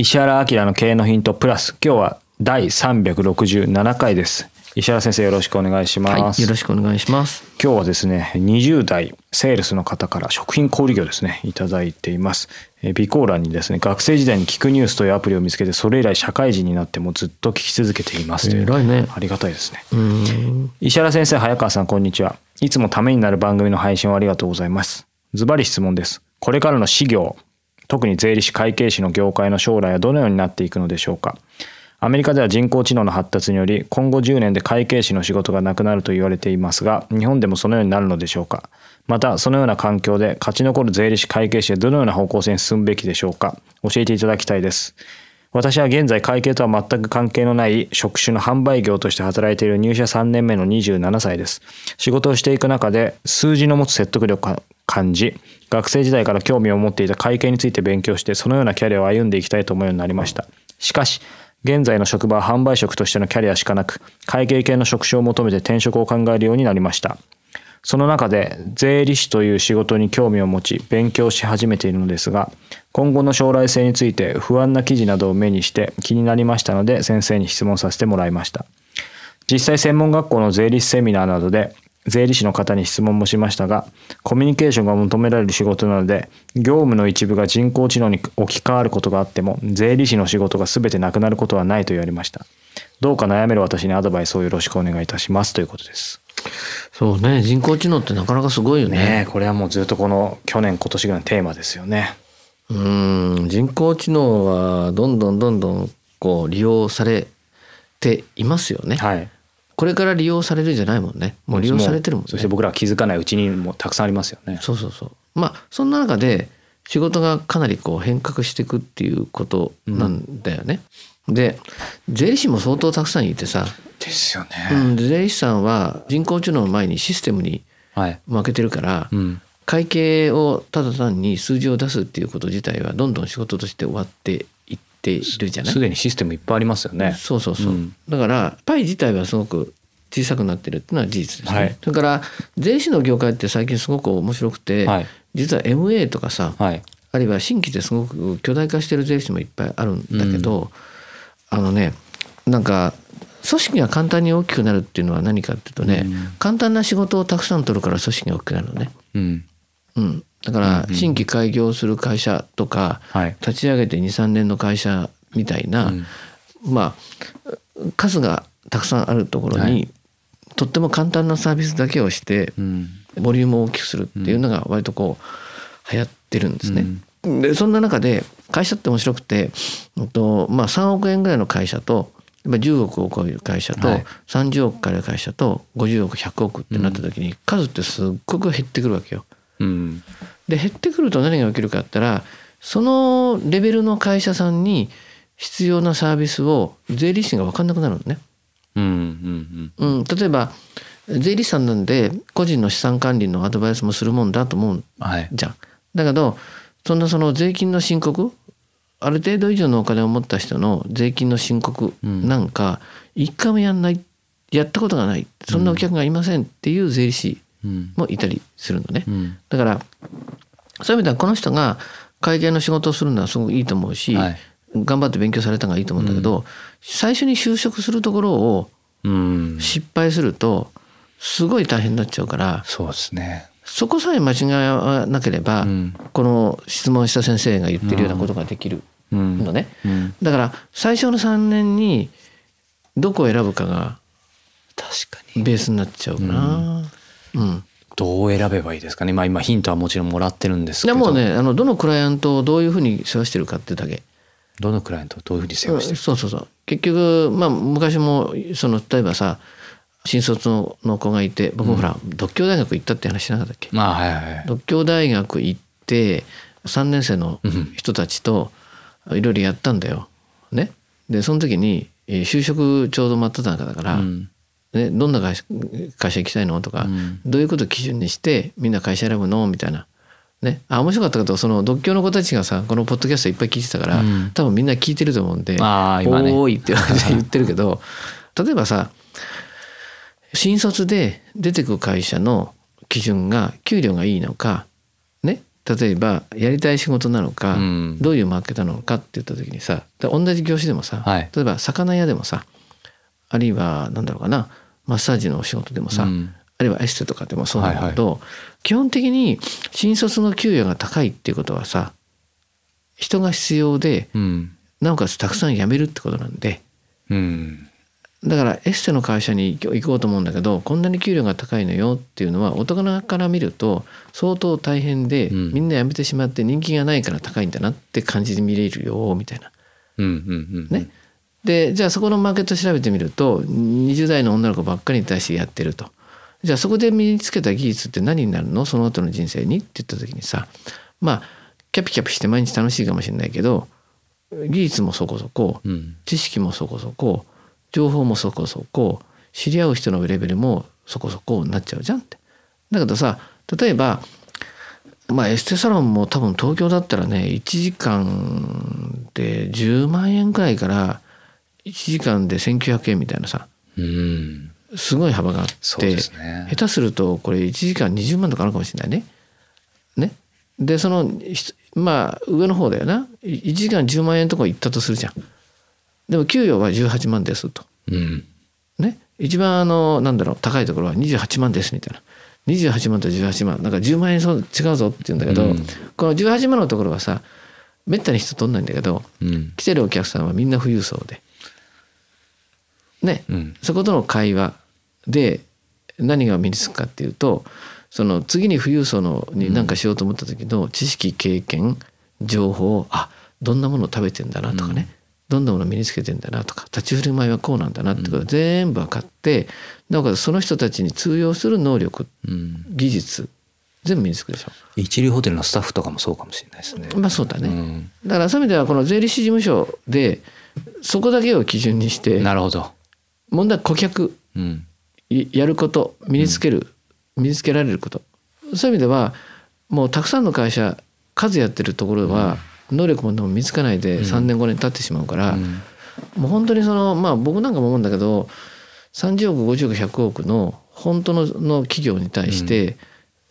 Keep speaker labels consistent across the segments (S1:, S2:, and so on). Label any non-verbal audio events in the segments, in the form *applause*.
S1: 石原明の経営のヒントプラス、今日は第367回です。石原先生よろしくお願いします。
S2: はい、よろしくお願いします。
S1: 今日はですね、20代セールスの方から食品小売業ですね、いただいています。えー備考欄にですね、学生時代に聞くニュースというアプリを見つけて、それ以来社会人になってもずっと聞き続けていますという。
S2: 偉いね
S1: ありがたいですね。石原先生、早川さん、こんにちは。いつもためになる番組の配信をありがとうございます。ズバリ質問です。これからの事業、特に税理士会計士の業界の将来はどのようになっていくのでしょうか。アメリカでは人工知能の発達により、今後10年で会計士の仕事がなくなると言われていますが、日本でもそのようになるのでしょうか。また、そのような環境で勝ち残る税理士会計士はどのような方向性に進むべきでしょうか。教えていただきたいです。私は現在会計とは全く関係のない職種の販売業として働いている入社3年目の27歳です。仕事をしていく中で数字の持つ説得力を感じ、学生時代から興味を持っていた会計について勉強してそのようなキャリアを歩んでいきたいと思うようになりました。しかし、現在の職場は販売職としてのキャリアしかなく、会計系の職種を求めて転職を考えるようになりました。その中で税理士という仕事に興味を持ち勉強し始めているのですが今後の将来性について不安な記事などを目にして気になりましたので先生に質問させてもらいました実際専門学校の税理士セミナーなどで税理士の方に質問もしましたがコミュニケーションが求められる仕事なので業務の一部が人工知能に置き換わることがあっても税理士の仕事が全てなくなることはないと言われましたどうか悩める私にアドバイスをよろしくお願いいたしますということです
S2: そうね、人工知能ってなかなかすごいよね。
S1: ねえこれはもうずっとこの去年今年ぐらいのテーマですよね。
S2: うーん、人工知能はどんどんどんどんこう利用されていますよね。
S1: はい。
S2: これから利用されるんじゃないもんね。もう利用されてるもんね。
S1: そして僕らは気づかないうちにもたくさんありますよね。
S2: そうそうそう。まあそんな中で仕事がかなりこう変革していくっていうことなんだよね。で税理士も相当たくさんいてさ、
S1: ですよね。
S2: うん、で税理士さんは人工知能の前にシステムに
S1: はい。
S2: 負けてるから、
S1: うん。
S2: 会計をただ単に数字を出すっていうこと自体はどんどん仕事として終わっていっているじゃない？
S1: すでにシステムいっぱいありますよね。
S2: そうそうそう、
S1: うん。
S2: だからパイ自体はすごく小さくなってるっていうのは事実ですね、
S1: はい。
S2: それから税理士の業界って最近すごく面白くて、
S1: はい。
S2: 実は MA とかさ、
S1: はい。
S2: あるいは新規ですごく巨大化してる税理士もいっぱいあるんだけど、あのねなんか組織が簡単に大きくなるっていうのは何かっていうとね、簡単な仕事をたくさん取るから組織が大きくなるのね。
S1: うん。
S2: うん、だから新規開業する会社とか、
S1: はい。
S2: 立ち上げて23年の会社みたいな、まあ数がたくさんあるところに、
S1: はい。
S2: とっても簡単なサービスだけをして、
S1: うん。
S2: ボリュームを大きくするっていうのが割とこう流行ってるんですね。でそんな中で会社って面白くて、まあ、3億円ぐらいの会社とやっぱ10億を超える会社と、
S1: はい。
S2: 30億から会社と50億100億ってなった時に数ってすっごく減ってくるわけよ。
S1: うん。
S2: で減ってくると何が起きるかって言ったらそのレベルの会社さんに必要なサービスを税理士が分かんなくなるのね。
S1: うん。うん。
S2: うん、例えば税理士さんなんで個人の資産管理のアドバイスもするもんだと思う
S1: はい。
S2: じゃん。だけどそんなその税金の申告ある程度以上のお金を持った人の税金の申告なんか一回もやんないやったことがないそんなお客がいませんっていう税理士
S1: うん。
S2: もいたりするのね。
S1: うん。
S2: だからそういう意味ではこの人が会計の仕事をするのはすごくいいと思うし、
S1: はい
S2: 頑張って勉強されたのがいいと思うんだけど、最初に就職するところを
S1: うん。
S2: 失敗するとすごい大変になっちゃうから
S1: そうですね。
S2: そこさえ間違わなければ、
S1: うん
S2: この質問した先生が言ってるようなことができる
S1: うん
S2: のね、
S1: うん
S2: だから最初の3年にどこを選ぶかが
S1: 確かに
S2: ベースになっちゃうかな。うん。
S1: どう選べばいいですかね。まあ今ヒントはもちろんもらってるんですけど。
S2: でもうねあのどのクライアントをどういうふうに世話してるかってだけ。
S1: どのクライアントをどういうふうに世話してる
S2: そうそうそう。結局まあ昔もその例えばさ新卒のの子がいて僕もほら、独協大学行ったって話しなかったっけ？
S1: まあはいはいはい。
S2: 独協大学行って3年生の人たちといろいろやったんだよ。ね、でその時にえー就職ちょうど真っ只中だから、
S1: うん
S2: ね、どんな会社会社行きたいの？とか、
S1: うん
S2: どういうことを基準にしてみんな会社選ぶの？みたいな。ね、あ面白かったけどその独協の子たちがさこのポッドキャストいっぱい聞いてたから、
S1: うん。
S2: 多分みんな聞いてると思うんで「
S1: あー今ね
S2: おーい」って言ってるけど *laughs* 例えばさ新卒で出てく会社の基準が給料がいいのかね。例えばやりたい仕事なのか、
S1: うん。
S2: どういうマーケットなのかって言った時にさで同じ業種でもさ、
S1: はい。
S2: 例えば魚屋でもさあるいはなんだろうかなマッサージのお仕事でもさ、
S1: うん。
S2: あるいはエステとかでもそうなんだけど、基本的に新卒の給与が高いっていうことはさ人が必要で
S1: うん。
S2: なおかつたくさん辞めるってことなんで。
S1: うん。
S2: だからエステの会社に行こうと思うんだけどこんなに給料が高いのよっていうのは大人から見ると相当大変で、
S1: うん。
S2: みんな辞めてしまって人気がないから高いんだなって感じで見れるよみたいな。
S1: うんうんうん。
S2: ね、でじゃあそこのマーケット調べてみると20代の女の子ばっかりに対してやってると。じゃあそこで身につけた技術って何になるの？その後の人生に？って言った時にさまあキャピキャピして毎日楽しいかもしれないけど技術もそこそこ
S1: うん
S2: 知識もそこそこ情報もそこそこ知り合う人のレベルもそこそこになっちゃうじゃんって。だけどさ例えばまあエステサロンも多分東京だったらね1時間で10万円くらいから1時間で1,900円みたいなさ。
S1: うん。
S2: すごい幅があって
S1: ね。
S2: 下手するとこれ1時間20万とかあるかもしれないね。ね。でそのひまあ上の方だよな。1時間10万円のとこ行ったとするじゃん。でも給与は18万ですと。
S1: うん。
S2: ね。一番あのなんだろう高いところは28万ですみたいな。28万と18万。なんか10万円そう違うぞって言うんだけど、
S1: うん。
S2: この18万のところはさめったに人取んないんだけど
S1: うん。
S2: 来てるお客さんはみんな富裕層でね、
S1: うん。
S2: そことの会話で何が身につくかっていうとその次に富裕層のに何かしようと思った時の知識経験情報あどんなものを食べてんだなとかね、どんなものを身につけてんだなとか。立ち振る舞いはこうなんだなってことが全部分かってなおかつその人たちに通用する能力
S1: うん。
S2: 技術全部身につくでしょ。
S1: 一流ホテルのスタッフとかもそうかもしれないですね。
S2: まあそうだね、
S1: うん。
S2: だからそういう意味ではこの税理士事務所でそこだけを基準にして
S1: なるほど
S2: 問題は顧客
S1: うん。
S2: いやること身につける、身につけられること。そういう意味ではもうたくさんの会社数やってるところは能力もでも見つかないで3年5年経ってしまうから、
S1: うん。
S2: もう本当にそのまあ僕なんかも思うんだけど30億50億100億の本当のの企業に対して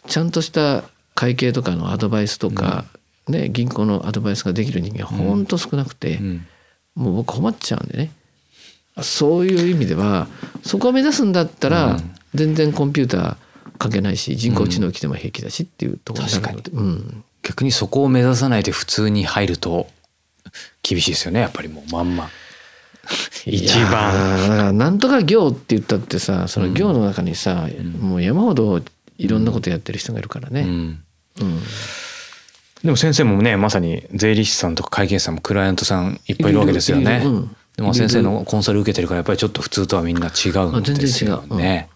S2: ちゃんとした会計とかのアドバイスとか、ね、銀行のアドバイスができる人間本当少なくて、
S1: うん。
S2: もう僕困っちゃうんでねそういう意味ではそこを目指すんだったら
S1: うん。
S2: 全然コンピューター関係ないし人工知能来ても平気だしっていうところになるので、うん、
S1: 逆にそこを目指さないで普通に入ると厳しいですよねやっぱりもうまんま。一番。
S2: なんとか業って言ったってさその業の中にさ、もう山ほどいろんなことやってる人がいるからね。
S1: うん。
S2: うん。
S1: でも先生もねまさに税理士さんとか会計士さんもクライアントさんいっぱいいるわけですよね。
S2: うん。
S1: でも先生のコンサル受けてるからやっぱりちょっと普通とはみんな違うんですよ
S2: あ全然違う
S1: ね。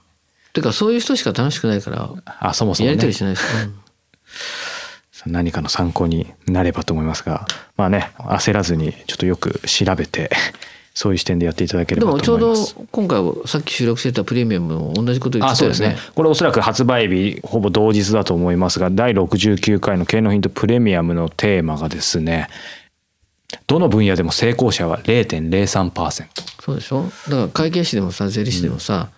S2: てかそういう人しか楽しくないから
S1: あそもそもね
S2: やりたりしないですよ。
S1: 何かの参考になればと思いますがまあね焦らずにちょっとよく調べて *laughs* そういう視点でやっていただければ
S2: でもちょうど
S1: と思います。
S2: 今回さっき収録してたプレミアムも同じこと言っ
S1: あそうですね
S2: てたよね。
S1: これおそらく発売日ほぼ同日だと思いますが第69回の経のヒントプレミアムのテーマがですねどの分野でも成功者は0.03%
S2: そうでしょ？だから会計士でもさ税理士でもさ、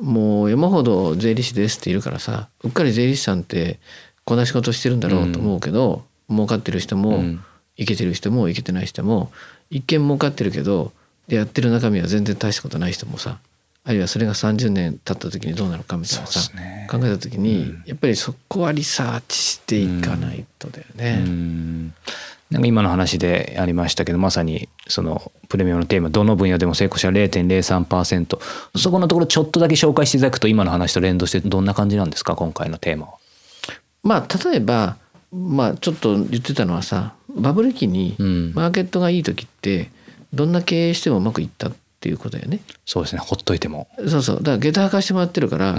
S2: もう山ほど税理士ですっているからさうっかり税理士さんってこんな仕事してるんだろうと思うけど、儲かってる人も、
S1: うん。
S2: いけてる人もいけてない人も一見儲かってるけどやってる中身は全然大したことない人もさあるいはそれが30年経った時にどうなるかみたいなさ、
S1: ね。
S2: 考えた時に、やっぱりそこはリサーチしていかないとだよね。
S1: うんなんか今の話でありましたけどまさにそのプレミアムのテーマどの分野でも成功者0.03%そこのところちょっとだけ紹介していただくと今の話と連動してどんな感じなんですか今回のテーマは。
S2: まあ例えばまあちょっと言ってたのはさバブル期に
S1: うん。
S2: マーケットがいい時ってどんな経営してもうまくいった。っていうことだよね。
S1: そうですね。ほっといても。
S2: そうそう。だから下駄履かしてもらってるから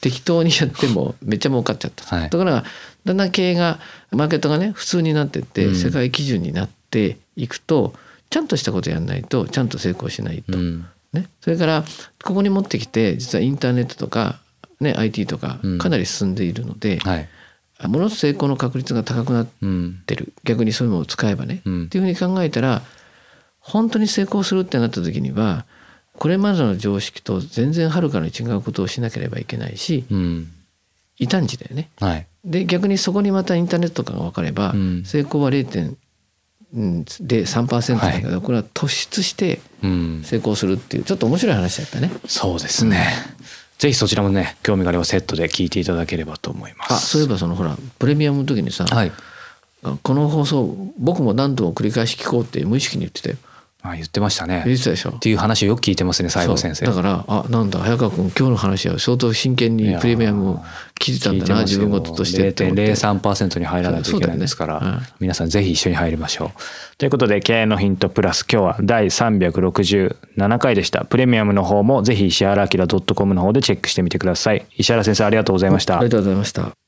S2: 適当にやってもめっちゃ儲かっちゃった、
S1: はい。
S2: ところがだんだん経営がマーケットがね普通になってって、
S1: うん。
S2: 世界基準になっていくとちゃんとしたことやんないとちゃんと成功しないと、
S1: うん。
S2: ね、それからここに持ってきて実はインターネットとか、ね、IT とか
S1: うん。
S2: かなり進んでいるので、
S1: はい。
S2: ものすごく成功の確率が高くなっ
S1: うん。
S2: てる逆にそういうのを使えばね、
S1: うん。
S2: っていうふうに考えたら本当に成功するってなった時にはこれまでの常識と全然はるかに違うことをしなければいけないし
S1: うん
S2: 異端児だよね。
S1: はい
S2: で逆にそこにまたインターネットとかが分かれば、
S1: うん
S2: 成功は0.03%だけど、これは突出して
S1: うん
S2: 成功するっていうちょっと面白い話だったね。
S1: そうですね。ぜひそちらもね興味があればセットで聞いていただければと思います。
S2: あそういえばそのほらプレミアムの時にさ、
S1: はい。
S2: この放送僕も何度も繰り返し聞こうって無意識に言ってたよ。
S1: あ言ってましたね。
S2: 言ってたでしょ
S1: っていう話をよく聞いてますね西郷先生。
S2: だからあなんだ早川君今日の話は相当真剣にプレミアムを聞いてたんだな自分事としてって思って
S1: 0.03%に入らないといけないんですから、
S2: そうだよね
S1: 皆さんぜひ一緒に入りましょう。ということで経営のヒントプラス今日は第367回でした。プレミアムの方もぜひ石原明 .com の方でチェックしてみてください。石原先生ありがとうございました
S2: あり。がとうございました